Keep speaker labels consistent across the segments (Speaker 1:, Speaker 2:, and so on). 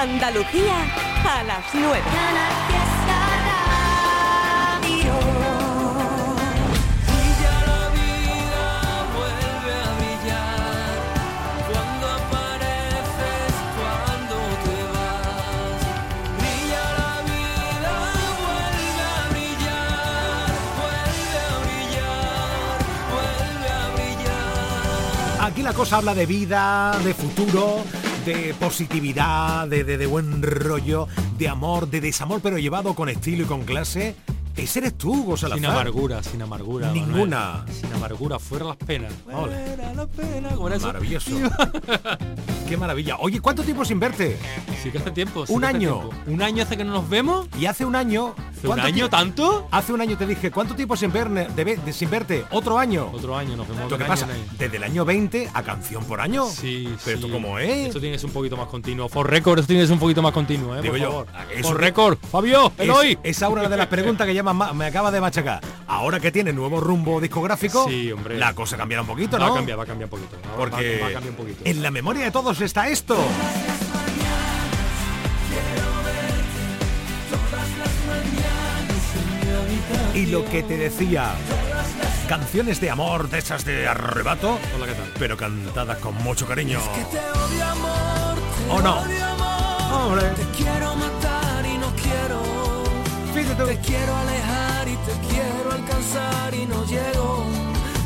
Speaker 1: Andalucía a las 9.
Speaker 2: Brilla la vida, vuelve a brillar. Cuando apareces, cuando te vas. Brilla la vida, vuelve a brillar. Vuelve a brillar, vuelve a brillar.
Speaker 3: Aquí la cosa habla de vida, de futuro, de positividad, de, de- de buen rollo, de amor, de desamor, pero llevado con estilo y con clase. Ese eres tú, Salazar.
Speaker 4: Sin amargura, sin amargura.
Speaker 3: Ninguna.
Speaker 4: Manuel. Amargura, fuera las penas. Fuera las penas.
Speaker 3: Maravilloso. Qué maravilla. Oye, ¿cuánto tiempo sin verte?
Speaker 4: Sí que hace tiempo. sí
Speaker 3: Un año.
Speaker 4: tiempo. ¿Un año hace que no nos vemos?
Speaker 3: Y hace un año...
Speaker 4: ¿Hace un
Speaker 3: ¿cuánto
Speaker 4: año tanto?
Speaker 3: Hace un año te dije, ¿cuánto tiempo sin, verne- de de- sin verte? Otro año.
Speaker 4: Otro año, nos vemos
Speaker 3: ¿Lo que pasa?
Speaker 4: año.
Speaker 3: Desde el año 20 a canción por año.
Speaker 4: Sí,
Speaker 3: Pero
Speaker 4: sí.
Speaker 3: esto cómo es.
Speaker 4: Esto tiene que ser un poquito más continuo. For record, esto tiene que ser un poquito más continuo, ¿eh?
Speaker 3: Digo
Speaker 4: por
Speaker 3: yo,
Speaker 4: favor. For record, Fabio,
Speaker 3: Es-
Speaker 4: Eloy.
Speaker 3: esa una de las preguntas que llaman ma- me acaba de machacar. Ahora que tiene nuevo rumbo discográfico,
Speaker 4: Sí, hombre.
Speaker 3: la cosa cambiará un poquito,
Speaker 4: Va
Speaker 3: ¿no?
Speaker 4: a cambiar, va a cambiar un poquito. Va-
Speaker 3: Porque
Speaker 4: va, va a cambiar un poquito.
Speaker 3: en la memoria de todos está esto. Y lo que te decía, canciones de amor de esas de arrebato,
Speaker 4: Hola, ¿qué tal?
Speaker 3: pero cantadas con mucho cariño.
Speaker 2: Te odio amor, te
Speaker 3: ¿O no?
Speaker 2: odio amor.
Speaker 3: Hombre.
Speaker 2: Te quiero matar y no quiero.
Speaker 3: Fíjate.
Speaker 2: Te quiero alejar y te quiero alcanzar y no llego.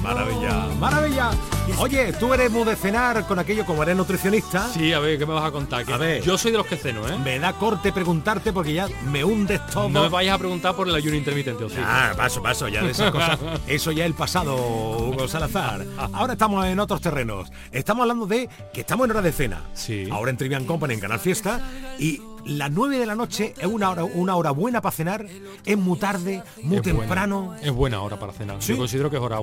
Speaker 3: Maravilla, maravilla. Oye, tú eres muy de cenar con aquello como eres nutricionista.
Speaker 4: Sí, a ver, ¿qué me vas a contar? Que
Speaker 3: A ver.
Speaker 4: Yo soy de los que ceno, ¿eh?
Speaker 3: Me da corte preguntarte porque ya me hundes todo.
Speaker 4: No me vayas a preguntar por el ayuno intermitente, ¿o sí?
Speaker 3: Ah, paso, paso, ya de esas cosas. Eso ya es el pasado, Hugo Salazar. Ahora estamos en otros terrenos. Estamos hablando de que estamos en hora de cena.
Speaker 4: Sí.
Speaker 3: Ahora en Trivian Company, en Canal Fiesta. Y las 9 de la noche es una hora, una hora buena para cenar. Es muy tarde, muy
Speaker 4: Es buena.
Speaker 3: temprano.
Speaker 4: Es buena hora para cenar.
Speaker 3: ¿Sí?
Speaker 4: Yo considero que es hora.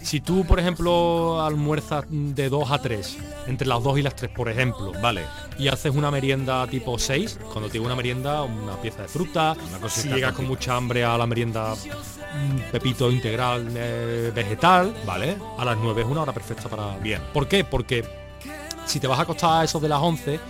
Speaker 4: Si tú, por ejemplo, almuerzas de 2 a 3, entre las 2 y las 3, por ejemplo,
Speaker 3: Vale.
Speaker 4: y haces una merienda tipo 6, cuando te digo una merienda, una pieza de fruta,
Speaker 3: Una
Speaker 4: si llegas con mucha hambre a la merienda, un pepito integral eh, vegetal,
Speaker 3: Vale.
Speaker 4: a las 9 es una hora perfecta para...
Speaker 3: Bien.
Speaker 4: ¿Por qué? Porque si te vas a acostar a eso de las 11,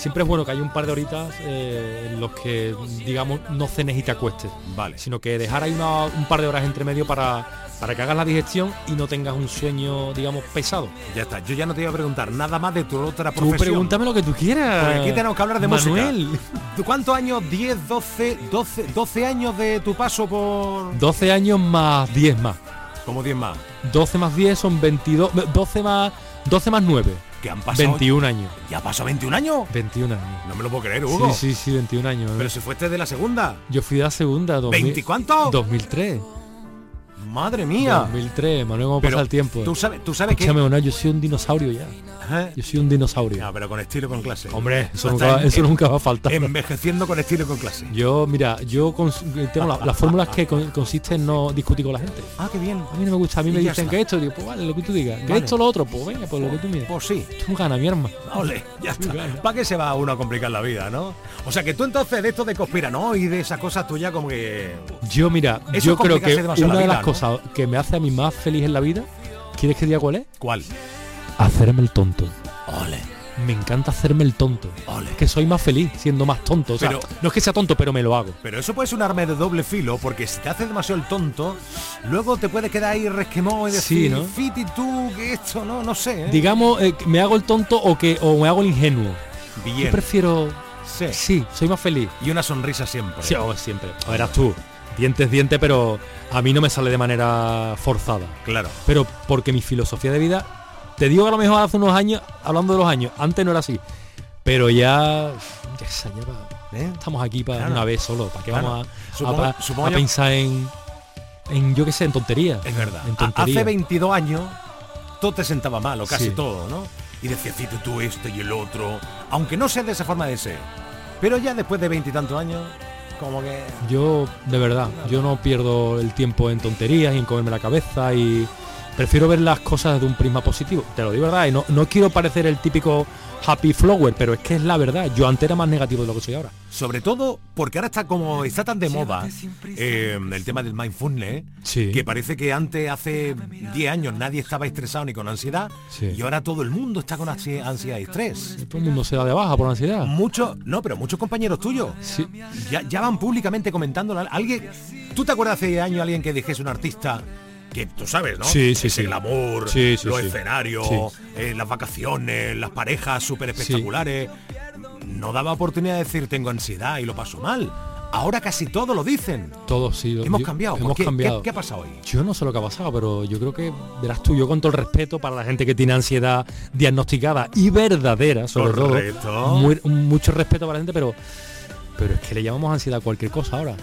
Speaker 4: siempre es bueno que haya un par de horitas eh, en los que, digamos, no cenes y te acuestes
Speaker 3: Vale.
Speaker 4: sino que dejar ahí una- un par de horas entre medio para, para que hagas la digestión y no tengas un sueño, digamos, pesado.
Speaker 3: Ya está. Yo ya no te iba a preguntar nada más de tu otra
Speaker 4: Tú
Speaker 3: profesión.
Speaker 4: pregúntame lo que tú quieras.
Speaker 3: Porque aquí tenemos que hablar de
Speaker 4: Manuel.
Speaker 3: música. ¿Tú ¿Cuántos años? ¿10, 12, 12, 12 años de tu paso por...?
Speaker 4: 12 años más 10 más.
Speaker 3: Como 10 más.
Speaker 4: 12 más 10 son 22. 12 más 12 más 9.
Speaker 3: Que han pasado...
Speaker 4: 21 años.
Speaker 3: ¿Ya pasó 21 años?
Speaker 4: 21 años.
Speaker 3: No me lo puedo creer, Hugo.
Speaker 4: Sí, sí, sí, 21 años.
Speaker 3: Pero si fuiste de la segunda.
Speaker 4: Yo fui de la segunda, 2000,
Speaker 3: ¿20 cuánto?
Speaker 4: 2003.
Speaker 3: Madre mía.
Speaker 4: 2003, Manuel, cómo pasa el tiempo.
Speaker 3: Tú sabes, tú sabes que...
Speaker 4: Escúchame, Manuel, yo soy un dinosaurio ya.
Speaker 3: ¿Eh?
Speaker 4: Yo soy un dinosaurio.
Speaker 3: No, pero con estilo y con clase.
Speaker 4: Hombre, eso, nunca,
Speaker 3: estás
Speaker 4: eso
Speaker 3: en-
Speaker 4: nunca va a faltar.
Speaker 3: Envejeciendo con estilo y con clase.
Speaker 4: Yo, mira, yo cons- tengo la- las fórmulas que con- consiste en no discutir con la gente.
Speaker 3: Ah, qué bien.
Speaker 4: A mí no me gusta, a mí
Speaker 3: Y
Speaker 4: me dicen
Speaker 3: está.
Speaker 4: que esto, digo, pues vale, lo que tú digas. Que esto lo otro, pues venga, pues lo que tú mires.
Speaker 3: Pues sí.
Speaker 4: Tú gana, mi hermano.
Speaker 3: Ole, ya está. ¿Para qué se va uno a complicar la vida, no? O sea que tú entonces de esto de conspirano y de esas cosas tuyas como que...
Speaker 4: Yo, mira,
Speaker 3: Eso
Speaker 4: yo creo que una
Speaker 3: la
Speaker 4: de las
Speaker 3: ¿no?
Speaker 4: Que me hace a mí más feliz en la vida, ¿quieres que diga cuál es?
Speaker 3: ¿Cuál?
Speaker 4: Hacerme el tonto.
Speaker 3: Ole,
Speaker 4: Me encanta hacerme el tonto.
Speaker 3: ole.
Speaker 4: Que soy más feliz siendo más tonto. O sea,
Speaker 3: Pero-
Speaker 4: no es que sea tonto, pero me lo hago.
Speaker 3: Pero eso puede ser un arma de doble filo, porque si te haces demasiado el tonto, luego te puede quedar ahí resquemó y
Speaker 4: Sí,
Speaker 3: decir,
Speaker 4: ¿no?
Speaker 3: Fiti, tú, que esto, no, no sé. ¿eh?
Speaker 4: Digamos, eh, me hago el tonto o que o me hago el ingenuo.
Speaker 3: Bien.
Speaker 4: Yo prefiero...
Speaker 3: Sí.
Speaker 4: Sí, soy más feliz.
Speaker 3: Y una sonrisa siempre.
Speaker 4: Sí, oh, siempre. A verás tú, dientes, diente, pero a mí no me sale de manera forzada.
Speaker 3: Claro.
Speaker 4: Pero porque mi filosofía de vida, te digo que a lo mejor hace unos años, hablando de los años, antes no era así. Pero ya, ya se lleva.
Speaker 3: ¿Eh?
Speaker 4: Estamos aquí para
Speaker 3: Claro.
Speaker 4: una vez solo, para que
Speaker 3: Claro.
Speaker 4: vamos a,
Speaker 3: Supongo-
Speaker 4: a- a
Speaker 3: supongo yo-
Speaker 4: pensar en, en, yo qué sé, en tonterías.
Speaker 3: Es verdad.
Speaker 4: En.
Speaker 3: Hace 22 años todo te sentaba mal, o casi
Speaker 4: Sí.
Speaker 3: todo, ¿no? Y decías, Fiti, tú esto y el otro. Aunque no sea de esa forma de ser. Pero ya después de veintitantos años, como que...
Speaker 4: Yo, de verdad, yo no pierdo el tiempo en tonterías y en comerme la cabeza y, prefiero ver las cosas de un prisma positivo. Te lo digo verdad, y no, no quiero parecer el típico happy flower, pero es que es la verdad. Yo antes era más negativo de lo que soy ahora.
Speaker 3: Sobre todo porque ahora está como está tan de moda eh, el tema del mindfulness,
Speaker 4: Sí.
Speaker 3: que parece que antes, hace 10 años, nadie estaba estresado ni con ansiedad,
Speaker 4: Sí.
Speaker 3: y ahora todo el mundo está con ansi- ansiedad y estrés.
Speaker 4: Todo el mundo se da de baja por ansiedad.
Speaker 3: Muchos, no, pero muchos compañeros tuyos
Speaker 4: Sí.
Speaker 3: ya, ya van públicamente comentando. Alguien, ¿tú te acuerdas hace 10 años alguien que dijese un artista? Que tú sabes, ¿no?
Speaker 4: Sí, sí,
Speaker 3: Ese
Speaker 4: sí.
Speaker 3: glamour,
Speaker 4: Sí, sí,
Speaker 3: los escenarios, eh, las vacaciones, las parejas súper espectaculares. No daba oportunidad de decir tengo ansiedad y lo paso mal. Ahora casi todos lo dicen.
Speaker 4: Todos sí. lo-
Speaker 3: Hemos
Speaker 4: yo-
Speaker 3: cambiado.
Speaker 4: Hemos
Speaker 3: ¿Qué,
Speaker 4: cambiado.
Speaker 3: qué- qué ha pasado hoy?
Speaker 4: Yo no sé lo que ha pasado, pero yo creo que verás tú, yo con todo el respeto para la gente que tiene ansiedad diagnosticada y verdadera, sobre
Speaker 3: Correcto.
Speaker 4: todo. muy- mucho respeto para la gente, pero pero es que le llamamos ansiedad a cualquier cosa ahora.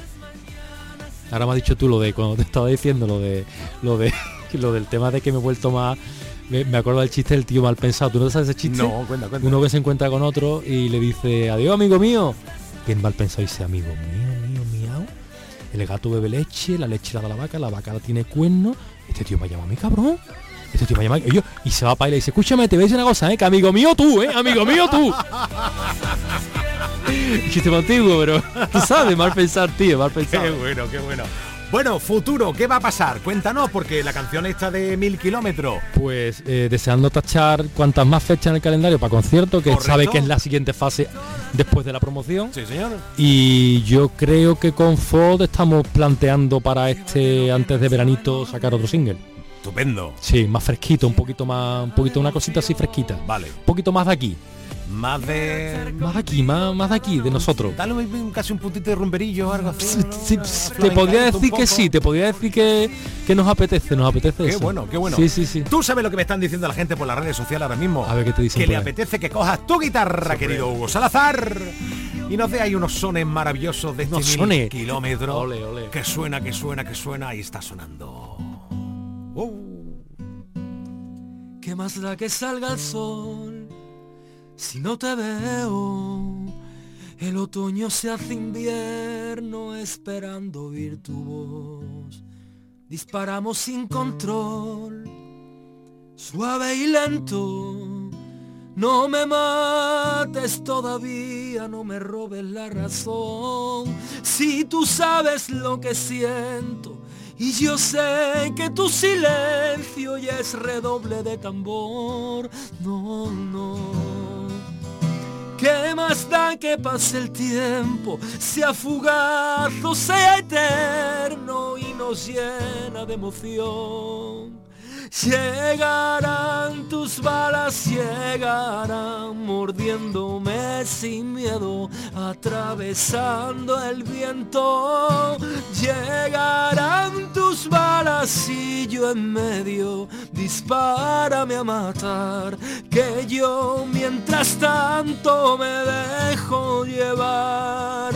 Speaker 4: Ahora me has dicho tú lo de cuando te estaba diciendo lo de lo de lo del tema de que me he vuelto más me, me acuerdo del chiste del tío mal pensado. ¿Tú no sabes ese chiste?
Speaker 3: No, cuenta, cuenta.
Speaker 4: Uno que se encuentra con otro y le dice, adiós amigo mío. El mal pensado dice, amigo mío, mío, miau. El gato bebe leche, la leche la da la vaca, la vaca la tiene cuerno. Este tío me llama a mí, cabrón. Este tío me llama y yo, y se va para y le dice, escúchame, te voy a decir una cosa, eh, que amigo mío tú, eh, amigo mío tú. Antiguo, pero tú sabes, mal pensar, tío, mal
Speaker 3: Qué
Speaker 4: pensar.
Speaker 3: bueno, qué bueno. Bueno, futuro, ¿qué va a pasar? Cuéntanos, porque la canción esta de mil kilómetros.
Speaker 4: Pues eh, deseando tachar cuantas más fechas en el calendario para concierto, que
Speaker 3: Correcto.
Speaker 4: sabe que es la siguiente fase después de la promoción.
Speaker 3: Sí, señor.
Speaker 4: Y yo creo que con Ford estamos planteando para este antes de veranito sacar otro single.
Speaker 3: Estupendo.
Speaker 4: Sí, más fresquito, un poquito más, un poquito una cosita así fresquita.
Speaker 3: Vale.
Speaker 4: Un poquito más de aquí,
Speaker 3: Más de...
Speaker 4: más de aquí, más, más de aquí, de nosotros.
Speaker 3: Dale un- casi un puntito de rumberillo o algo así.
Speaker 4: Te podría decir que sí, te podría decir que, que nos apetece, nos apetece
Speaker 3: Qué
Speaker 4: eso.
Speaker 3: bueno, qué bueno.
Speaker 4: Sí, sí, sí.
Speaker 3: Tú sabes lo que me están diciendo la gente por las redes sociales ahora mismo.
Speaker 4: A ver qué te dicen
Speaker 3: Que le
Speaker 4: ahí.
Speaker 3: apetece que cojas tu guitarra, querido Hugo Salazar. Y nos dé ahí unos sones maravillosos de este
Speaker 4: sones. Ole, ole.
Speaker 3: Que suena, que suena, que suena y está sonando. Uh.
Speaker 2: ¿Qué más da que salga el sol si no te veo? El otoño se hace invierno esperando oír tu voz. Disparamos sin control, suave y lento. No me mates todavía, no me robes la razón. Si tú sabes lo que siento y yo sé que tu silencio ya es redoble de tambor. No, no. ¿Qué más da que pase el tiempo, sea fugaz o sea eterno y nos llena de emoción? Llegarán tus balas, llegarán mordiéndome sin miedo, atravesando el viento. Llegarán tus balas y yo en medio, dispárame a matar, que yo mientras tanto me dejo llevar.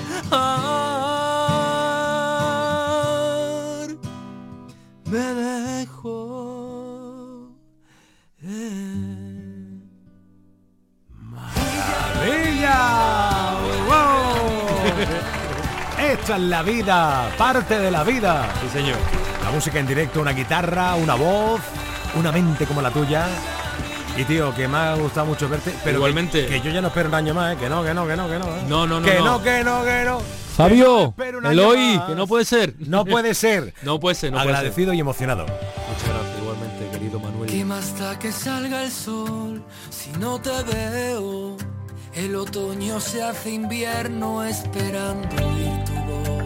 Speaker 2: Me dejo.
Speaker 3: ¡Maravilla! ¡Wow! Esta es la vida, parte de la vida.
Speaker 4: Sí, señor.
Speaker 3: La música en directo, una guitarra, una voz, una mente como la tuya. Y tío, que me ha gustado mucho verte, pero
Speaker 4: Igualmente.
Speaker 3: Que, que yo ya no espero un año más, ¿eh? que no, que no, que no, que no. ¿eh?
Speaker 4: No, no, no,
Speaker 3: Que
Speaker 4: no.
Speaker 3: no, que no, que no.
Speaker 4: Fabio,
Speaker 3: un año
Speaker 4: Eloy,
Speaker 3: más.
Speaker 4: que no puede ser.
Speaker 3: No puede ser.
Speaker 4: No puede ser, no puede ser.
Speaker 3: Agradecido y emocionado.
Speaker 4: Muchas gracias, igualmente, querido Manuel.
Speaker 2: ¿Qué más da que salga el sol si no te veo? El otoño se hace invierno esperando oír tu voz.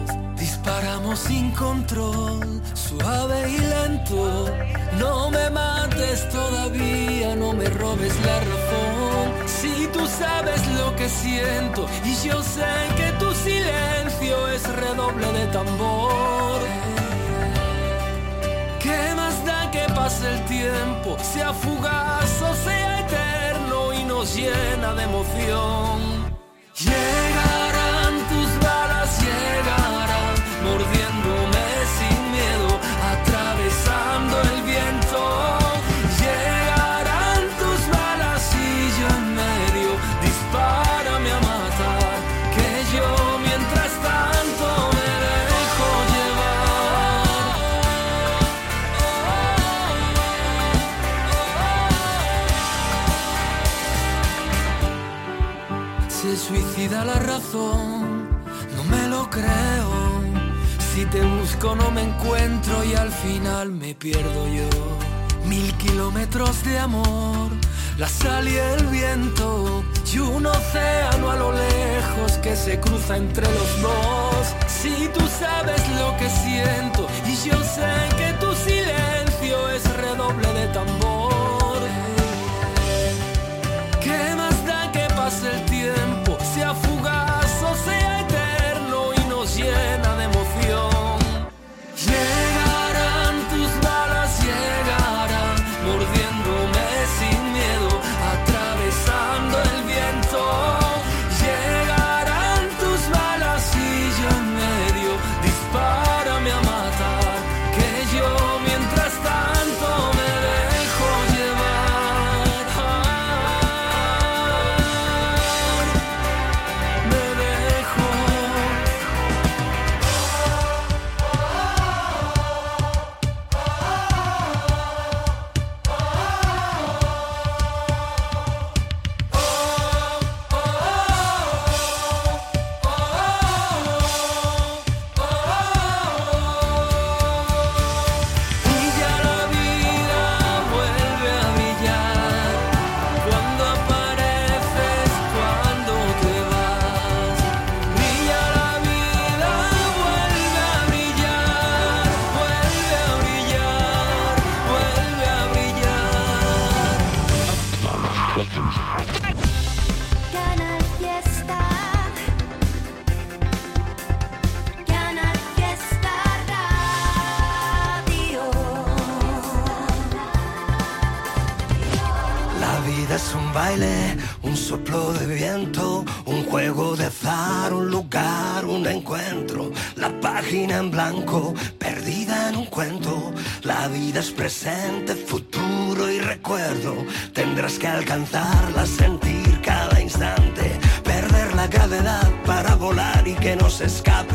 Speaker 2: Disparamos sin control, suave y lento. No me mates todavía, no me robes la razón. Si tú sabes lo que siento y yo sé que tu silencio es redoble de tambor. ¿Qué más da que pase el tiempo, sea fugaz o sea eterno y nos llena de emoción? Llegarán mordiéndome sin miedo, atravesando el viento. Llegarán tus balas y yo en medio, dispárame a matar, que yo mientras tanto me dejo llevar. Se suicida la razón te busco no me encuentro y al final me pierdo yo. Mil kilómetros de amor, la sal y el viento y un océano a lo lejos que se cruza entre los dos. Si tú sabes lo que siento y yo sé que tu silencio es redoble de tambor. ¿Qué más da que pase el tiempo?
Speaker 5: perdida en un cuento. La vida es presente, futuro y recuerdo. Tendrás que alcanzarla, sentir cada instante, perder la gravedad para volar y que no se escape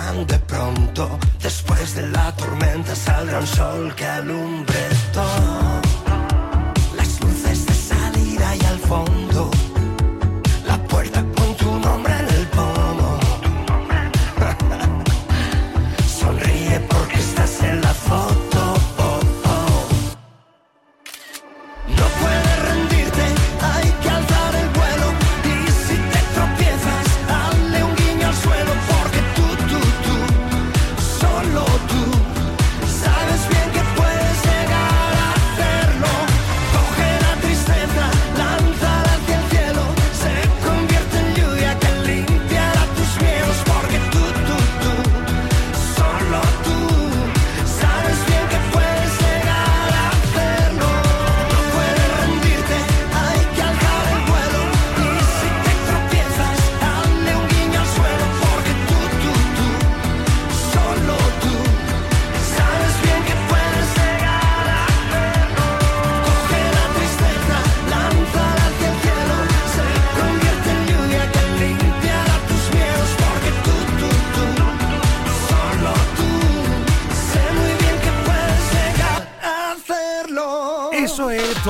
Speaker 5: de pronto. Después de la tormenta saldrá un sol que alumbre todo. Las luces de salida y al fondo. La puerta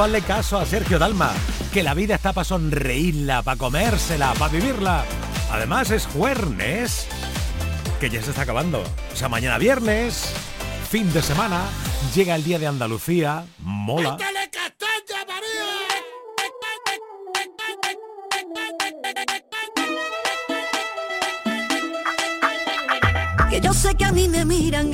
Speaker 3: eso, hazle caso a Sergio Dalma, que la vida está para sonreírla, para comérsela, para vivirla. Además es jueves, que ya se está acabando. O sea, mañana viernes, fin de semana, llega el día de Andalucía, mola.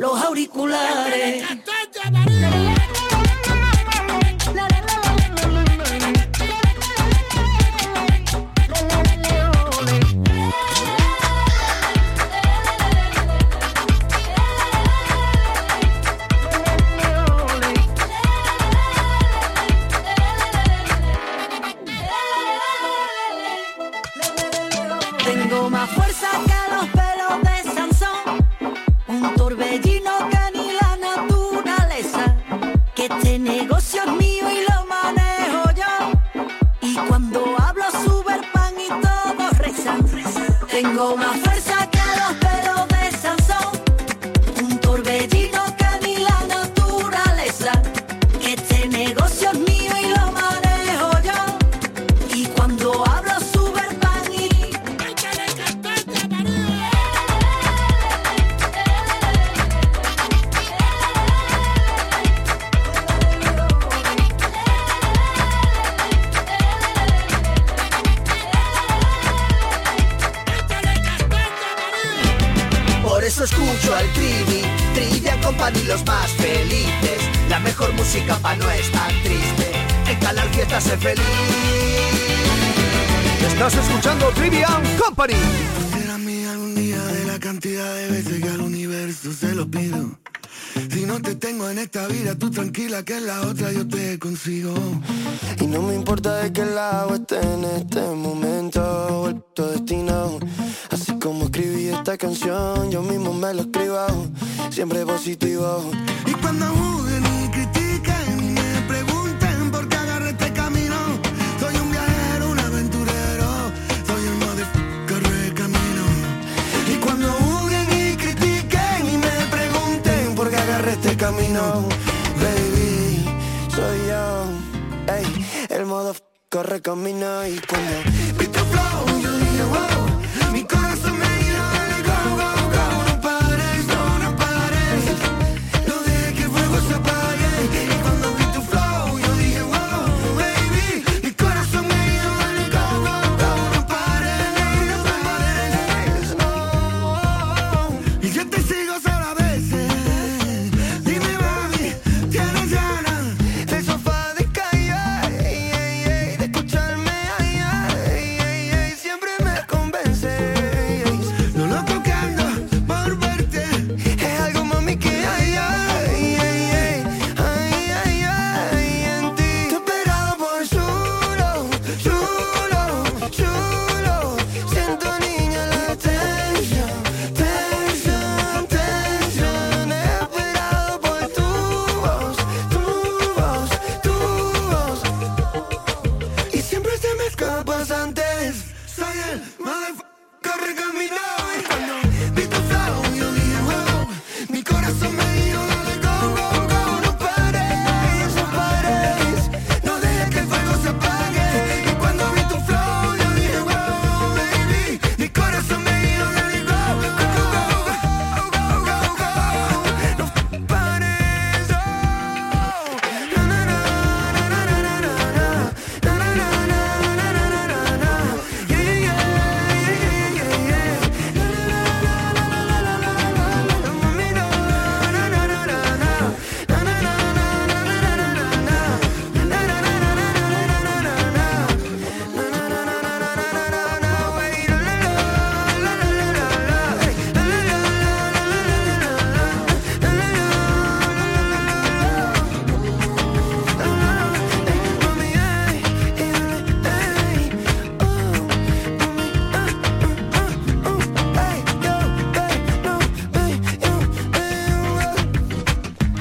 Speaker 6: los auriculares.
Speaker 7: Oh my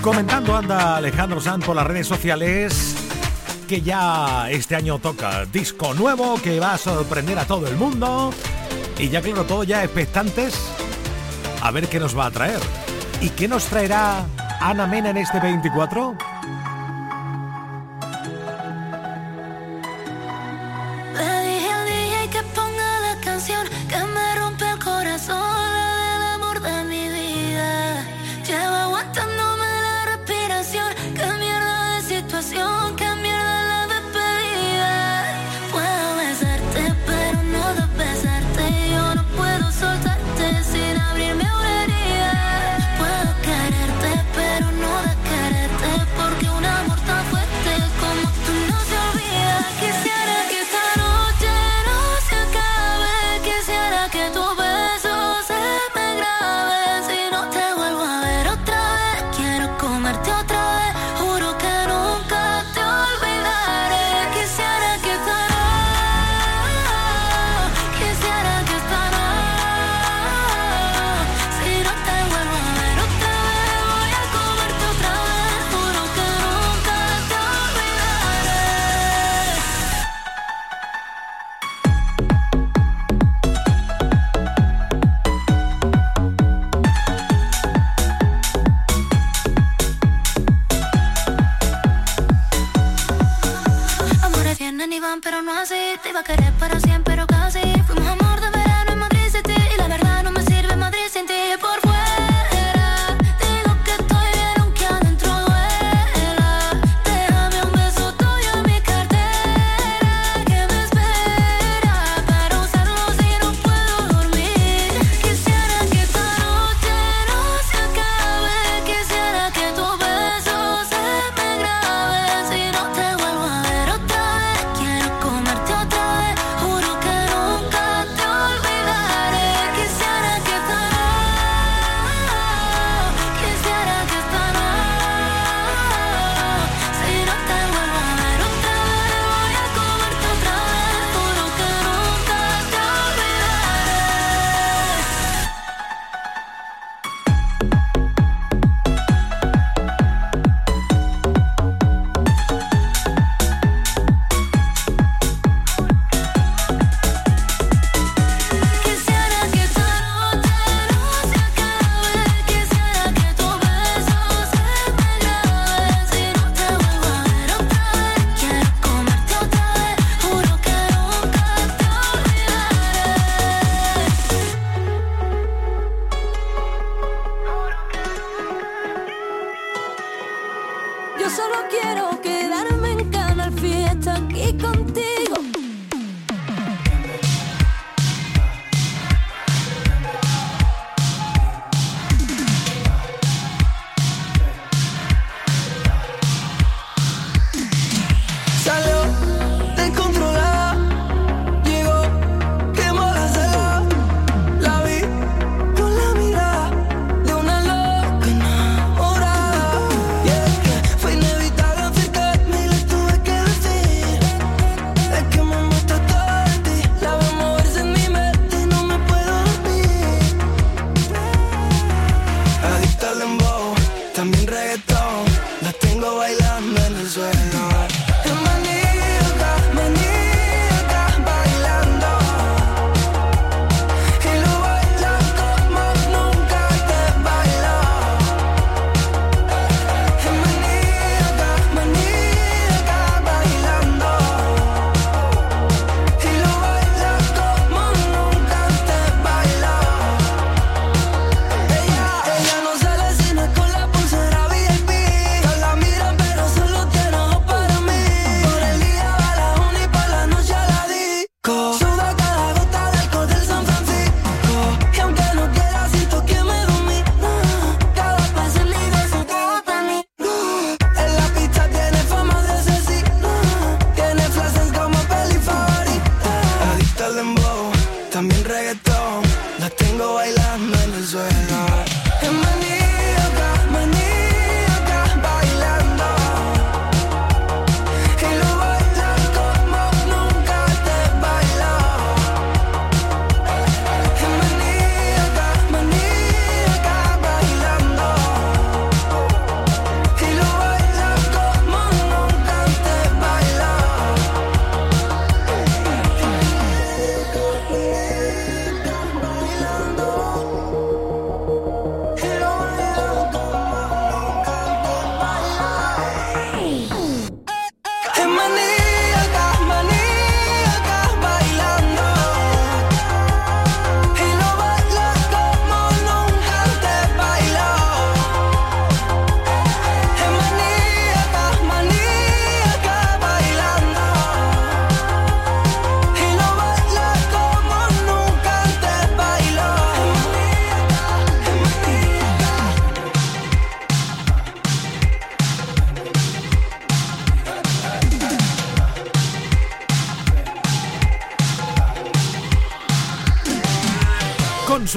Speaker 8: Comentando anda Alejandro Sanz por las redes sociales que ya este año toca disco nuevo que va a sorprender a todo el mundo y ya claro, todo ya expectantes a ver qué nos va a traer. ¿Y qué nos traerá Ana Mena en este 24?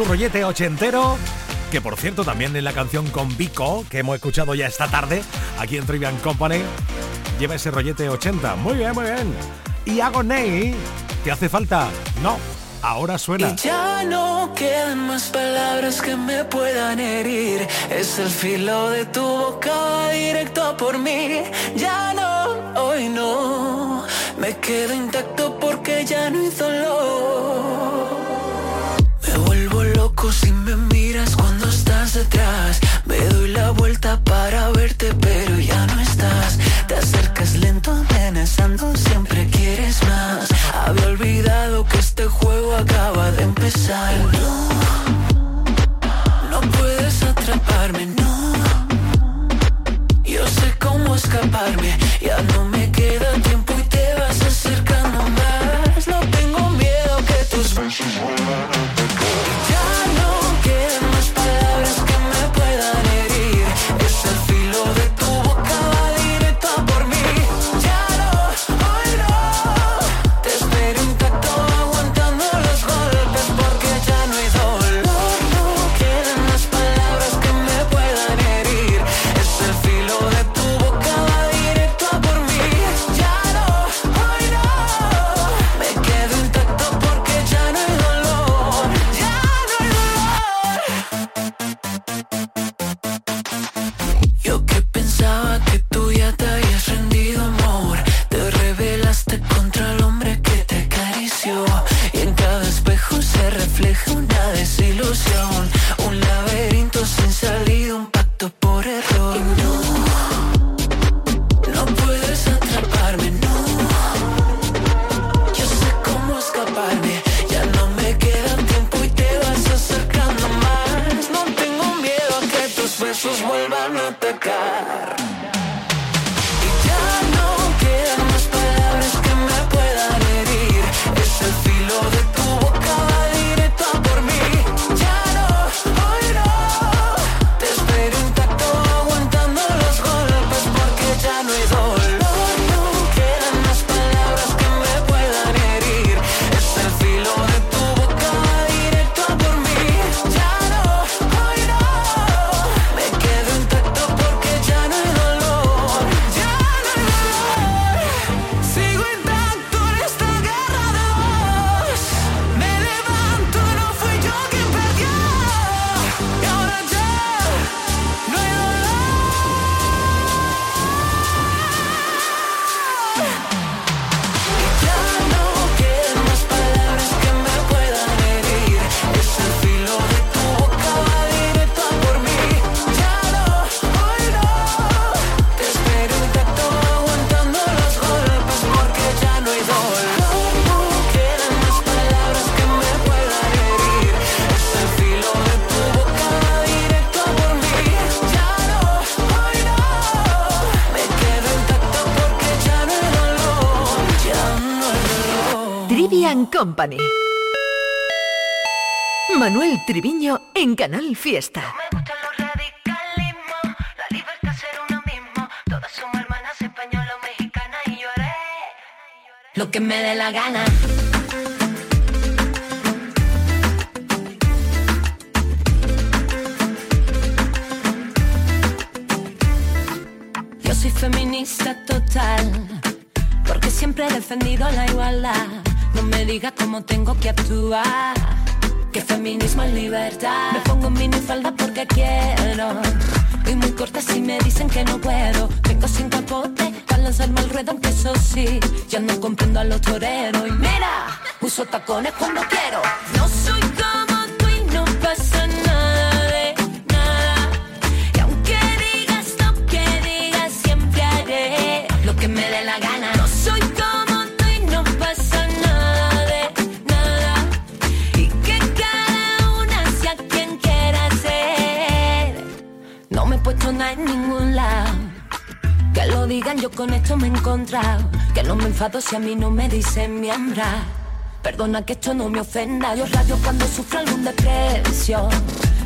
Speaker 3: Su rollete ochentero, que por cierto también en la canción con Vico, que hemos escuchado ya esta tarde, aquí en Trivian Company, lleva ese rollete 80. Muy bien, muy bien. Y hago Ney, ¿te hace falta? No, ahora suena.
Speaker 2: Y ya no quedan más palabras que me puedan herir. Es el filo de tu boca directo por mí. Ya no, hoy no. Me quedo intacto porque ya no hay dolor. Me vuelvo loco si me miras cuando estás detrás. Me doy la vuelta para verte, pero ya no estás. Te acercas lento, amenazando, siempre quieres más. Había olvidado que este juego acaba de empezar. No, no puedes atraparme, no. Yo sé cómo escaparme, ya no me queda tiempo y te vas acercando más. No tengo miedo que tus besos vuelvan
Speaker 1: Company. Manuel Triviño en Canal Fiesta.
Speaker 9: Lo que me dé la gana.
Speaker 10: Yo soy feminista total, porque siempre he defendido la igualdad. Me digas cómo tengo que actuar, que feminismo es libertad. Me pongo minifalda porque quiero, y muy corta si me dicen que no puedo. Tengo sin capote para lanzarme al ruedo, aunque eso sí, ya no comprendo a los toreros. Y mira, uso tacones cuando quiero. No soy como tú y no pasa nada de nada. Y aunque digas lo que digas, siempre haré lo que me dé la gana. Que lo digan, yo con esto me he encontrado. Que no me enfado si a mí no me dicen mi hembra. Perdona que esto no me ofenda. Yo radio cuando sufro algún desprecio.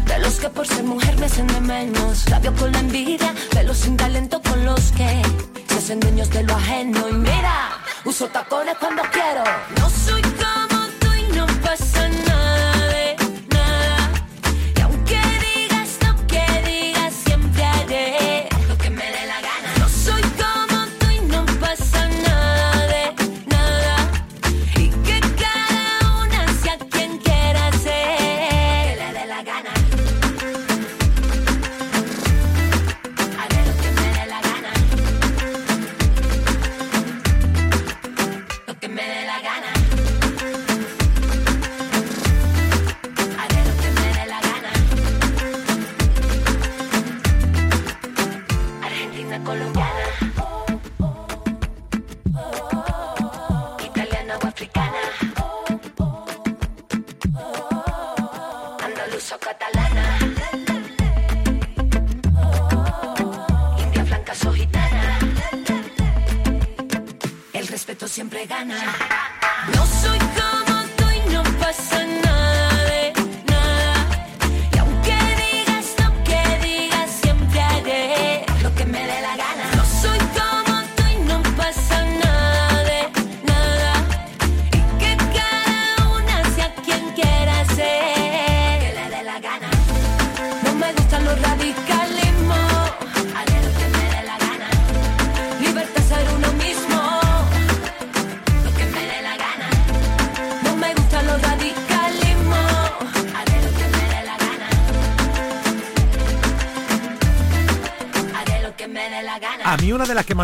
Speaker 10: De los que por ser mujer me hacen menos. Rabio con la envidia, de los sin talento con los que se hacen dueños de lo ajeno. Y mira, uso tacones cuando quiero. No soy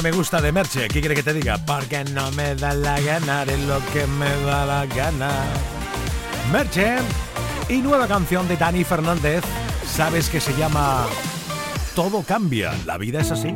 Speaker 3: me
Speaker 11: gusta de Merche. ¿Qué quiere que te diga? Porque no me da la gana de lo que me da la gana. Merche y nueva canción de Dani Fernández. Sabes que se llama Todo cambia, la vida es así.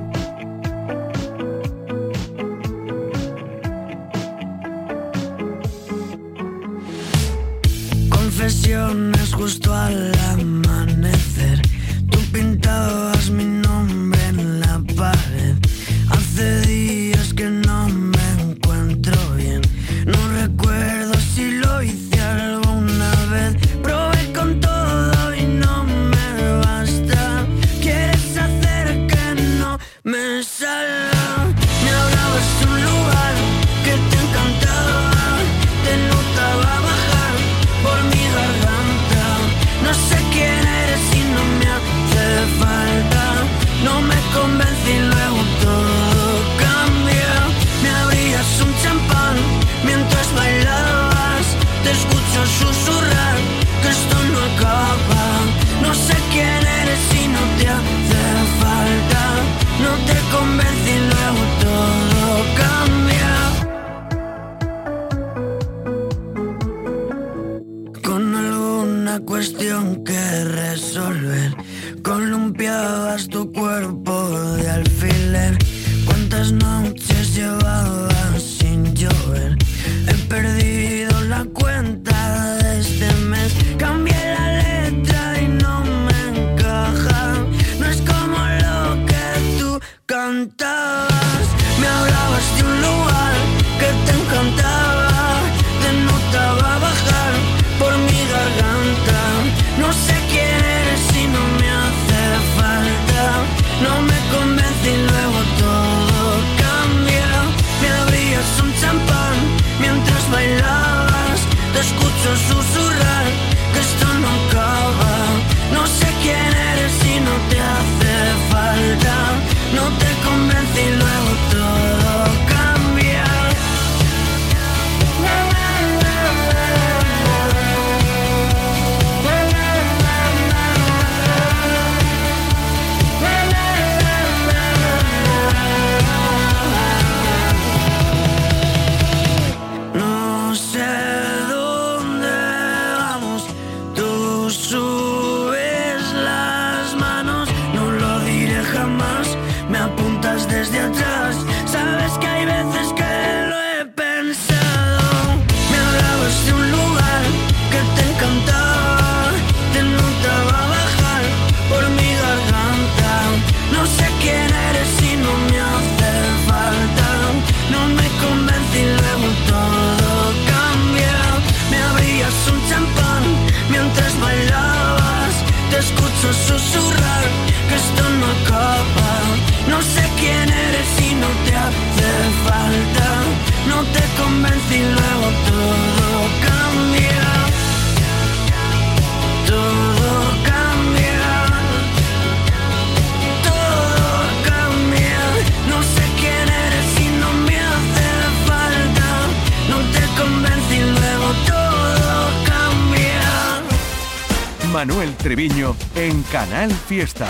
Speaker 12: Fiesta.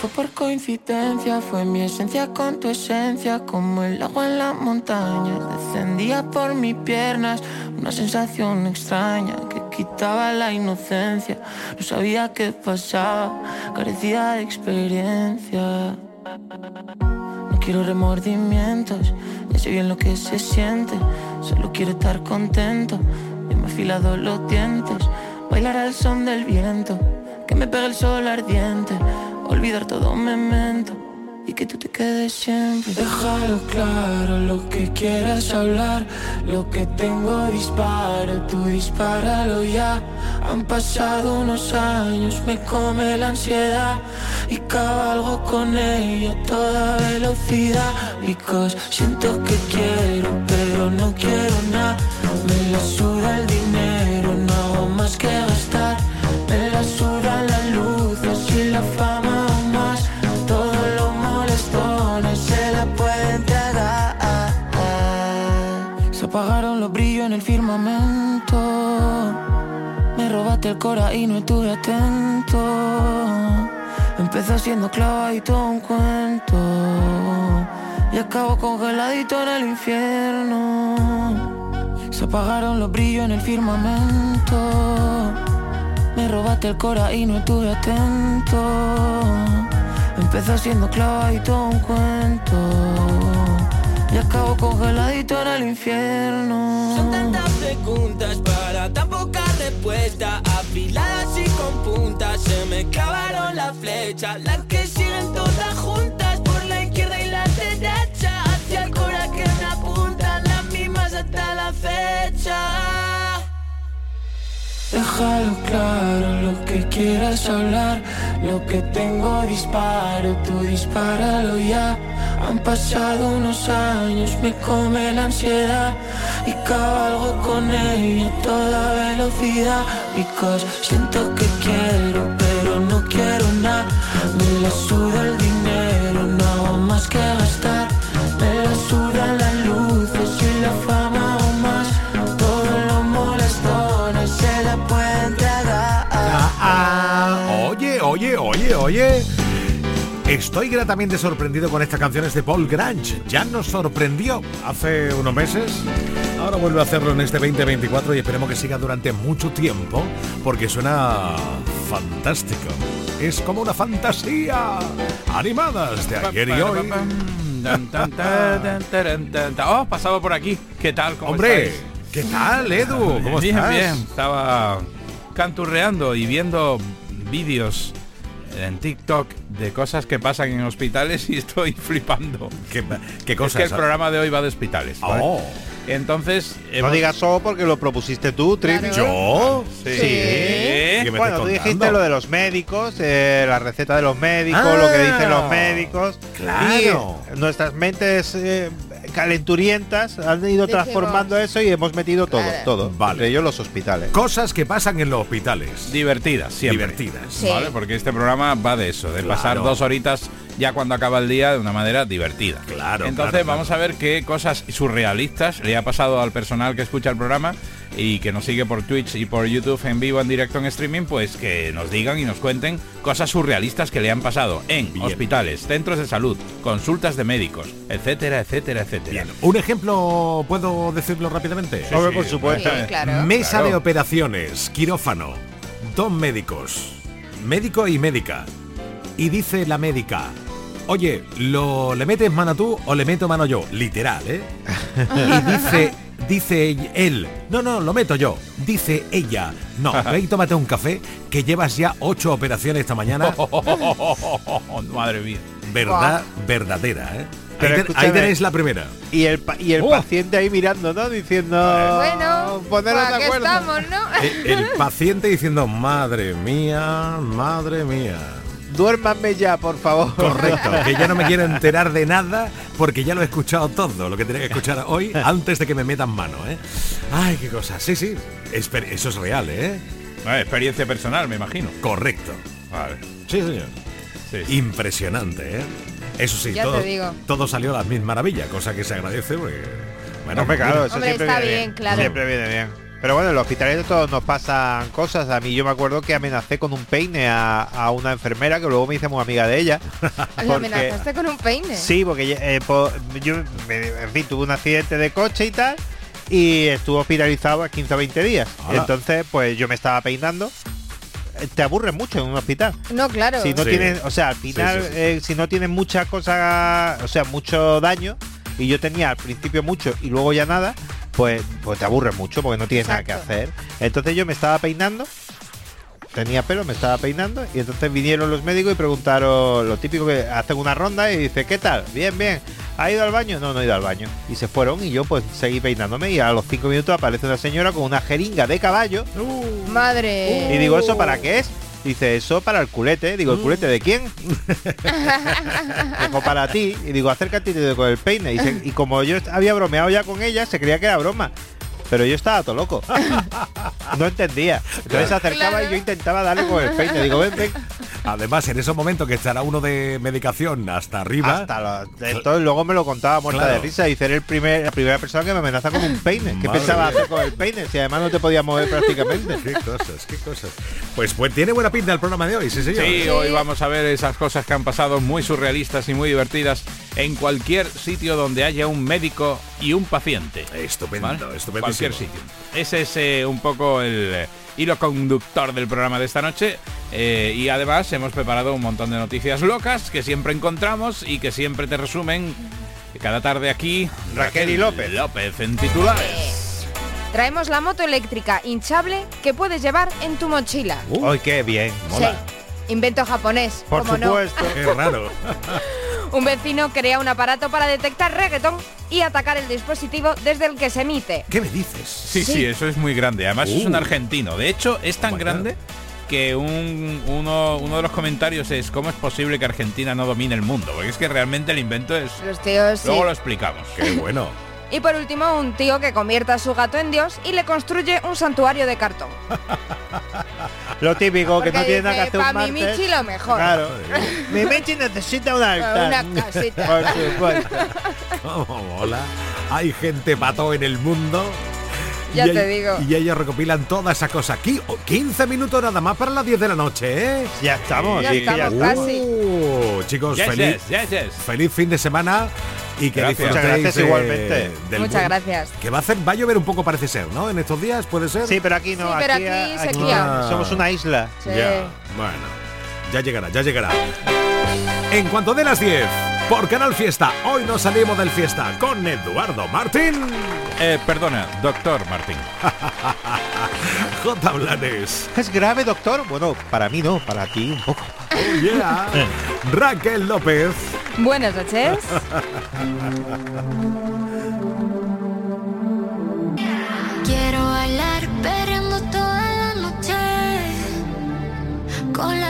Speaker 13: Fue por coincidencia, fue mi esencia con tu esencia, como el agua en la montaña. Descendía por mis piernas una sensación extraña que quitaba la inocencia. No sabía qué pasaba, carecía de experiencia. No quiero remordimientos, ya sé bien lo que se siente. Solo quiero estar contento, yo me he afilado los dientes, bailar al son del viento me pegue el sol ardiente, olvidar todo memento
Speaker 14: y que tú te quedes siempre. Déjalo claro lo que quieras hablar, lo que tengo dispara, tú dispáralo ya. Han pasado unos años, me come la ansiedad y cabalgo con ella a toda velocidad. Because siento que quiero, pero no quiero nada. Me la suda el dinero, no hago más que Robaste el cora y no estuve atento. Empezó siendo clavadito un cuento. Y acabo congeladito en el infierno. Se apagaron los brillos en el firmamento. Me robaste el cora y no estuve atento. Empezó siendo clavadito un cuento. Y acabo congeladito en el infierno.
Speaker 15: Son tantas preguntas para tan poca respuesta Afiladas y con puntas Se me clavaron las flechas Las que siguen todas juntas Por la izquierda y la derecha Hacia el cora que me apuntan Las mismas hasta la fecha
Speaker 14: Déjalo claro, lo que quieras hablar, lo que tengo disparo, tú dispáralo ya. Han pasado unos años, me come la ansiedad y cabalgo con ella a toda velocidad. Because siento que quiero, pero no quiero nada. Me la suda el dinero, no hago más que gastar.
Speaker 3: Oye. Estoy gratamente sorprendido con estas canciones de Paul Grange. Ya nos sorprendió hace unos meses. Ahora vuelve a hacerlo en este 2024 y esperemos que siga durante mucho tiempo porque suena fantástico. Es como una fantasía. Animadas de ayer y hoy.
Speaker 16: Oh, pasaba por aquí. ¿Qué tal? ¿Cómo
Speaker 3: Hombre,
Speaker 16: estáis?
Speaker 3: ¿qué tal, Edu? ¿Cómo
Speaker 16: bien,
Speaker 3: estás?
Speaker 16: bien. Estaba canturreando y viendo vídeos en TikTok de cosas que pasan en hospitales y estoy flipando.
Speaker 3: ¿Qué, qué
Speaker 16: Es
Speaker 3: cosas?
Speaker 16: que el programa de hoy va de hospitales. ¿vale?
Speaker 3: Oh.
Speaker 16: Entonces,
Speaker 17: No digas solo porque lo propusiste tú, Trivi.
Speaker 3: ¿Yo?
Speaker 16: Sí.
Speaker 17: Sí.
Speaker 3: ¿Qué me
Speaker 17: Bueno, tú dijiste lo de los médicos, eh, la receta de los médicos,
Speaker 3: Ah.
Speaker 17: lo que dicen los médicos.
Speaker 3: Claro.
Speaker 17: Y nuestras mentes eh, calenturientas han ido transformando eso y hemos metido todo,
Speaker 18: claro.
Speaker 17: todo.
Speaker 3: Vale.
Speaker 17: Entre ellos los hospitales.
Speaker 3: Cosas que pasan en los hospitales.
Speaker 16: divertidas, siempre.
Speaker 3: Divertidas.
Speaker 18: Sí.
Speaker 16: ¿Vale? Porque este programa va de eso, de
Speaker 3: Claro.
Speaker 16: pasar dos horitas ya cuando acaba el día de una manera divertida.
Speaker 3: Claro,
Speaker 16: Entonces
Speaker 3: claro,
Speaker 16: vamos a ver qué cosas surrealistas le ha pasado al personal que escucha el programa y que nos sigue por Twitch y por YouTube en vivo, en directo, en streaming, pues que nos digan y nos cuenten cosas surrealistas que le han pasado en
Speaker 3: Bien.
Speaker 16: hospitales, centros de salud, consultas de médicos, etcétera, etcétera, etcétera.
Speaker 3: Bien. ¿Un ejemplo puedo decirlo rápidamente?
Speaker 17: Por supuesto.
Speaker 18: Sí, claro.
Speaker 3: Mesa
Speaker 16: Claro.
Speaker 3: de operaciones, quirófano, dos médicos, médico y médica. Y dice la médica, oye, ¿lo, ¿le metes mano tú o le meto mano yo? Literal, ¿eh? y dice, dice él, no, no, lo meto yo. Dice ella, no, ve y tómate un café, que llevas ya ocho operaciones esta mañana.
Speaker 16: Madre mía.
Speaker 3: Verdad, verdadera, ¿eh?
Speaker 17: Pero
Speaker 3: ahí, tenéis la primera.
Speaker 17: Y el, pa- y el
Speaker 16: Oh.
Speaker 17: paciente ahí mirando, ¿no? Diciendo...
Speaker 18: Bueno,
Speaker 17: poneros de acuerdo.
Speaker 18: estamos, ¿no?
Speaker 3: El, el paciente diciendo, madre mía, madre mía.
Speaker 17: Duérmanme ya, por favor.
Speaker 3: Correcto, que ya no me quiero enterar de nada porque ya lo he escuchado todo, lo que tenía que escuchar hoy antes de que me metan mano, ¿eh? Ay, qué cosa. Sí, sí, esper- eso es real, ¿eh?
Speaker 16: Ah, experiencia personal, me imagino.
Speaker 3: Correcto.
Speaker 16: Vale.
Speaker 3: Sí, señor.
Speaker 16: Sí, sí.
Speaker 3: Impresionante, ¿eh? Eso sí,
Speaker 18: Ya
Speaker 3: todo,
Speaker 18: te digo.
Speaker 3: todo salió a las mil maravillas, cosa que se agradece porque... Bueno,
Speaker 17: claro,
Speaker 3: mira,
Speaker 17: eso
Speaker 18: Hombre,
Speaker 17: siempre
Speaker 18: está
Speaker 17: viene
Speaker 18: bien, claro.
Speaker 17: Siempre viene bien. Pero bueno, en los hospitales de todos nos pasan cosas. A mí yo me acuerdo que amenacé con un peine a, a una enfermera que luego me hice muy amiga de ella.
Speaker 18: ¿La
Speaker 17: porque-
Speaker 18: amenazaste con un peine?
Speaker 17: Sí, porque eh, po- yo, me- en fin, tuve un accidente de coche y tal. Y estuve hospitalizado a 15 o 20 días. Entonces, pues yo me estaba peinando. Te aburres mucho en un hospital.
Speaker 18: No, claro.
Speaker 17: Si no
Speaker 3: Sí.
Speaker 17: tienes, o sea, al final,
Speaker 3: Sí, sí, sí.
Speaker 17: eh, si no tienes muchas cosas, o sea, mucho daño, y yo tenía al principio mucho y luego ya nada, pues, pues te aburres mucho porque no tienes nada que hacer. Entonces yo me estaba peinando tenía pelo, me estaba peinando y entonces vinieron los médicos y preguntaron lo típico que hacen una ronda y dice, ¿qué tal? Bien, bien. ¿Ha ido al baño? No, no he ido al baño. Y se fueron y yo pues seguí peinándome y a los cinco minutos aparece una señora con una jeringa de caballo
Speaker 18: Madre.
Speaker 17: y digo, ¿eso para qué es? Dice, eso para el culete. Digo, ¿el culete de quién? Dijo, para ti. Y digo, acércate y te doy con el peine. Y, se- y como yo había bromeado ya con ella, se creía que era broma. Pero yo estaba todo loco. No entendía. Entonces se acercaba y yo intentaba darle con el peine. Digo, ven, ven.
Speaker 3: Además, en esos momentos que estará uno de medicación hasta arriba.
Speaker 17: Hasta lo- entonces luego me lo contaba muerta
Speaker 3: Claro.
Speaker 17: de risa. Dice, eres el primer, la primera persona que me amenaza con un peine. ¿Qué
Speaker 3: Madre
Speaker 17: pensaba
Speaker 3: mía.
Speaker 17: hacer con el peine? Si además no te podías mover prácticamente.
Speaker 3: Qué cosas, qué cosas. Pues, pues tiene buena pinta el programa de hoy, sí señor.
Speaker 16: Sí, hoy vamos a ver esas cosas que han pasado muy surrealistas y muy divertidas en cualquier sitio donde haya un médico y un paciente.
Speaker 3: Estupendo,
Speaker 16: ¿Vale?
Speaker 3: estupendísimo.
Speaker 16: Cualquier sitio. Ese es eh, un poco el eh, hilo conductor del programa de esta noche. eh, y además hemos preparado un montón de noticias locas que siempre encontramos y que siempre te resumen cada tarde aquí
Speaker 17: Raquel y López.
Speaker 16: López en titulares.
Speaker 18: Traemos la moto eléctrica hinchable que puedes llevar en tu mochila.
Speaker 17: ¡Ay, qué bien!
Speaker 18: Sí. Invento japonés.
Speaker 17: Por
Speaker 18: ¿cómo no?
Speaker 17: supuesto.
Speaker 3: Qué raro.
Speaker 18: Un vecino crea un aparato para detectar reggaetón y atacar el dispositivo desde el que se emite.
Speaker 3: ¿Qué me dices?
Speaker 16: Sí, sí,
Speaker 18: Sí.
Speaker 16: eso es muy grande. Además es un
Speaker 3: Uh.
Speaker 16: argentino. De hecho, es tan grande que un- uno, uno de los comentarios es cómo es posible que Argentina no domine el mundo. Porque es que realmente el invento es...
Speaker 18: Los tíos sí.
Speaker 16: Luego lo explicamos.
Speaker 3: Qué bueno.
Speaker 18: Y por último, un tío que convierte a su gato en Dios y le construye un santuario de cartón.
Speaker 17: Lo típico, que
Speaker 18: Porque
Speaker 17: no tiene nada que
Speaker 18: dice,
Speaker 17: hacer un
Speaker 18: "Pa' mi
Speaker 17: martes".
Speaker 18: Michi lo mejor.
Speaker 17: Claro. Mi Michi necesita un altar.
Speaker 18: Una casita.
Speaker 17: Por supuesto.
Speaker 3: Oh, hola. Hay gente pato en el mundo.
Speaker 18: Ya
Speaker 3: y
Speaker 18: te digo.
Speaker 3: Y ellos recopilan toda esa cosa aquí. Oh, 15 minutos nada más para las 10 de la noche, ¿eh?
Speaker 17: Ya estamos,
Speaker 18: Ya
Speaker 17: sí, ya
Speaker 18: estamos
Speaker 17: estamos.
Speaker 18: casi.
Speaker 3: Uh, chicos,
Speaker 16: Yes,
Speaker 3: feliz,
Speaker 16: yes, yes,
Speaker 3: feliz fin de semana y que
Speaker 16: Gracias.
Speaker 17: Muchas gracias
Speaker 3: eh,
Speaker 17: igualmente.
Speaker 3: del
Speaker 18: Muchas
Speaker 3: buen-
Speaker 18: gracias.
Speaker 3: Que va a hacer, va a llover un poco parece ser, ¿no? En estos días puede ser.
Speaker 17: Sí, pero aquí no.
Speaker 18: Sí, pero
Speaker 17: aquí,
Speaker 18: aquí
Speaker 17: aquí
Speaker 18: sequía.
Speaker 17: somos una isla.
Speaker 18: Sí.
Speaker 3: Ya, bueno, ya llegará, ya llegará. En cuanto de las 10, por Canal Fiesta, hoy nos salimos del fiesta con Eduardo Martín,
Speaker 16: Eh, perdona, doctor Martín.
Speaker 3: J. Blanes,
Speaker 17: ¿Es grave, doctor? Bueno, para mí no, para ti un poco.
Speaker 3: oh yeah, Raquel López.
Speaker 18: Buenas noches.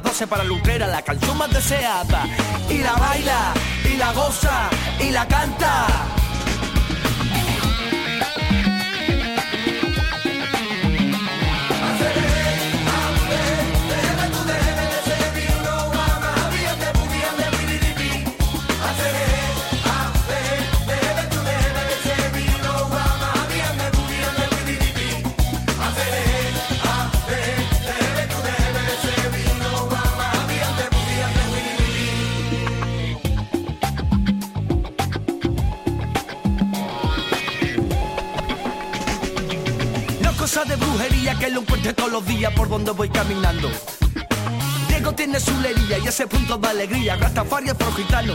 Speaker 8: las
Speaker 19: 12 para lucrera, la canción más deseada. Y la baila, y la goza, y la canta. Encuentre todos los días por donde voy caminando. Diego tiene su lería y ese punto de alegría, Rastafari es gitano.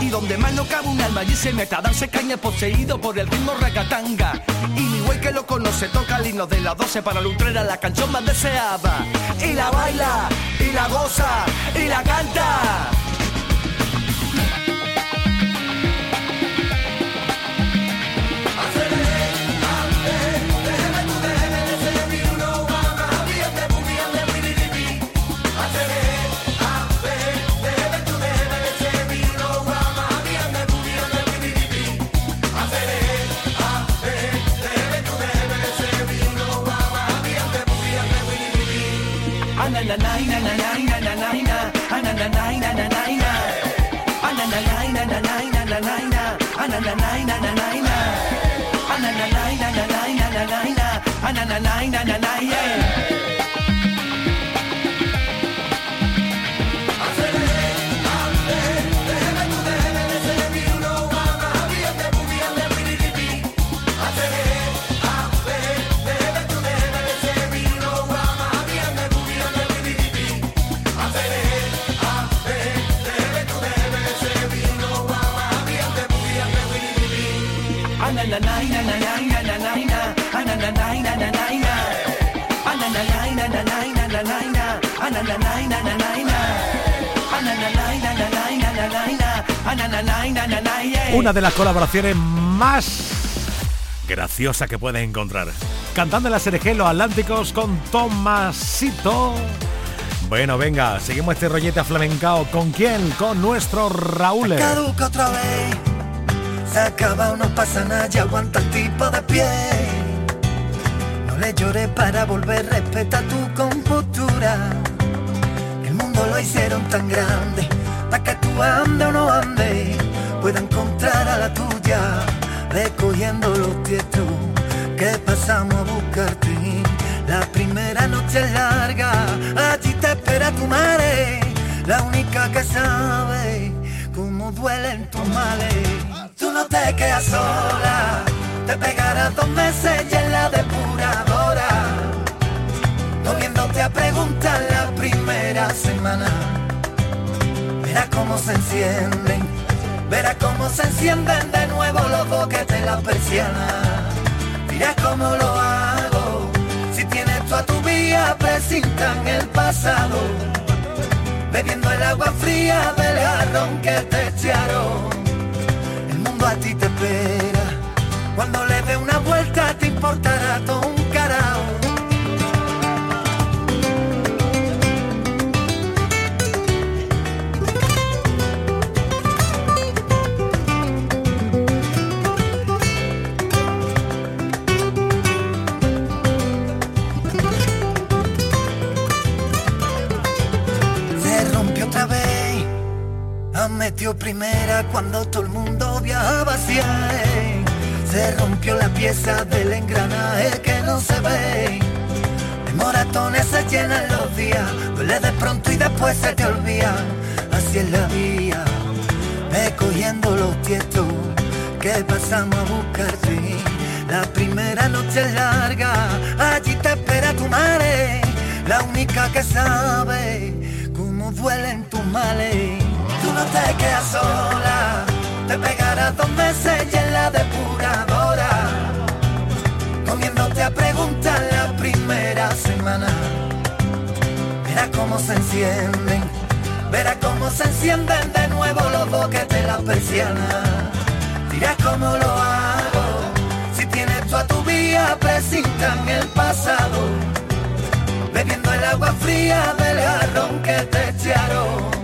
Speaker 19: Y donde más no cabe un alma allí se mete a darse caña poseído por el ritmo ragatanga. Y mi güey que lo conoce toca el himno de las 12 para lutrera, la canción más deseada. Y la baila, y la goza, y la canta. nine, nine, nine, nine, yeah.
Speaker 3: Una de las colaboraciones más graciosa que puedes encontrar. Cantando en la SRG Los Atlánticos con Tomasito. Bueno, venga, seguimos este rollete aflamencao. ¿Con quién? Con nuestro Raúl.
Speaker 5: No le llores para volver, respeta tu compostura. Mundo lo hicieron tan grande, para que tú ande o no ande, pueda encontrar a la tuya, recogiendo los tietos que pasamos a buscarte. La primera noche es larga, allí te espera tu madre, la única que sabe cómo duelen tus males. Tú no te quedas sola, te pegarás dos meses y en la depuradora, no viéndote a preguntar la primera semana. Verás cómo se encienden, verás cómo se encienden de nuevo los boquetes en la persiana. Dirás cómo lo hago, si tienes tú a tu vía, presintan el pasado bebiendo el agua fría del jarrón que te echaron. El mundo a ti te espera, cuando le dé una vuelta te importará todo metió primera cuando todo el mundo viajaba hacia él. Se rompió la pieza del engranaje que no se ve. De moratones se llenan los días, duele de pronto y después se te olvida. Así es la vía, ve cogiendo los tiestos que pasamos a buscarte. La primera noche es larga, allí te espera tu madre, la única que sabe cómo duelen tus males. Tú no te quedas sola, te pegarás dos meses y en la depuradora, comiéndote a preguntar la primera semana. Verás cómo se encienden, verás cómo se encienden de nuevo los boquetes las persianas. Dirás cómo lo hago, si tienes tú a tu vía presintan el pasado, bebiendo el agua fría del jarrón que te echaron.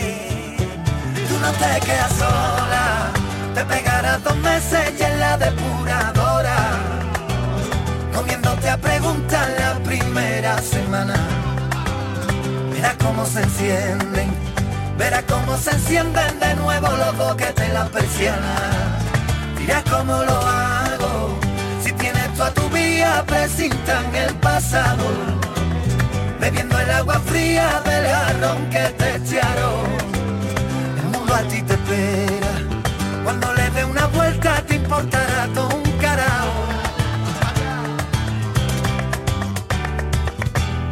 Speaker 5: tú no te quedas sola, te pegarás dos meses y en la depuradora, comiéndote a preguntar la primera semana. Verás cómo se encienden Verás cómo se encienden de nuevo los boquetes las persianas. Dirás cómo lo hago. Si tienes tú a tu vía, presintan el pasado. Bebiendo el agua fría del jarrón que te echaron. Cuando le dé una vuelta te importará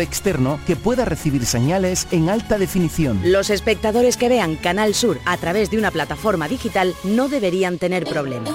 Speaker 20: externo que pueda recibir señales en alta definición.
Speaker 21: Los espectadores que vean Canal Sur a través de una plataforma digital no deberían tener problemas.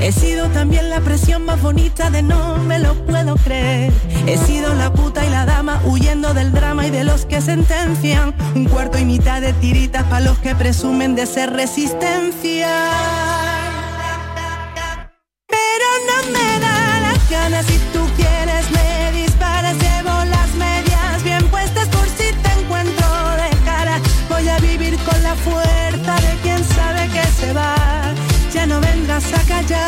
Speaker 22: He sido también la presión más bonita de no me lo puedo creer. He sido la puta y la dama huyendo del drama y de los que sentencian. Un cuarto y mitad de tiritas para los que presumen de ser resistencia. Pero no me da las ganas si tú quieres me disparas, llevo las medias bien puestas por si te encuentro de cara. Voy a vivir con la fuerza de quien sabe que se va. Ya no vendrás a callarme,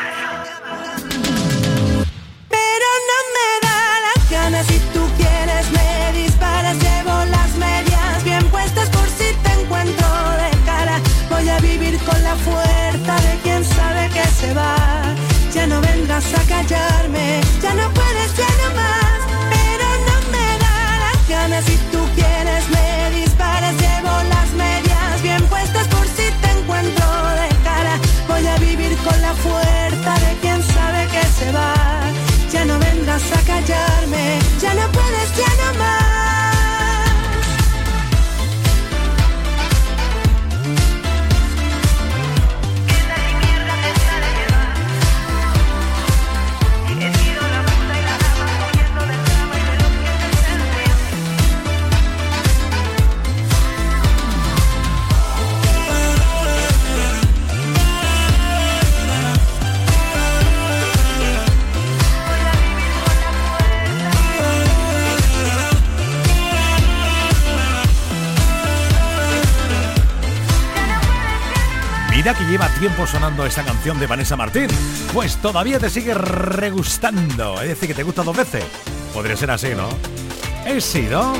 Speaker 22: Si tú quieres me disparas, llevo las medias bien puestas por si te encuentro de cara. Voy a vivir con la fuerza de quien sabe que se va. Ya no vendrás a callarme, ya no no puedes ya no más.
Speaker 3: Mira que lleva tiempo sonando esta canción de Vanessa Martín. Pues todavía te sigue regustando. Es decir, que te gusta dos veces. Podría ser así, ¿no? Sí, ¿no?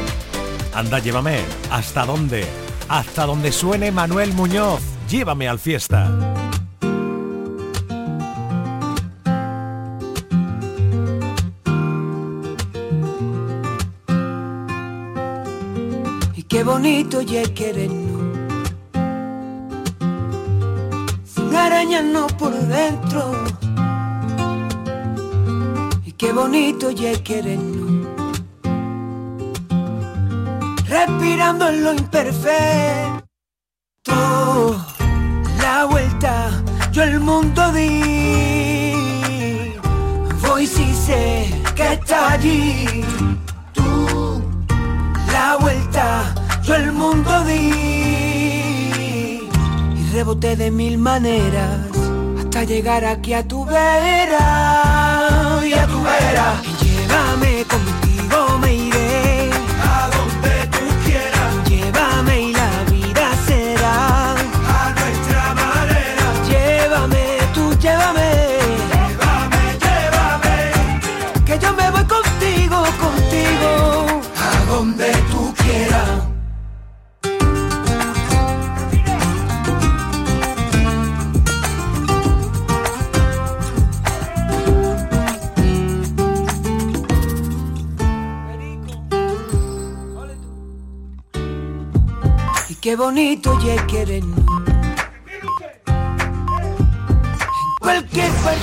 Speaker 3: Anda, llévame. ¿Hasta dónde? Hasta donde suene Manuel Muñoz. Llévame al fiesta.
Speaker 11: Y qué bonito ya querernos. Sin arañarnos por dentro. Y qué bonito ya querernos. Respirando en lo imperfecto. La vuelta, yo el mundo di. Voy si sé que está allí. Tú, la vuelta, yo el mundo di. Reboté de mil maneras hasta llegar aquí a tu vera. Y a tu vera. Llévame contigo, me iré. A donde tú quieras. Llévame qué bonito ya querernos. En cualquier parte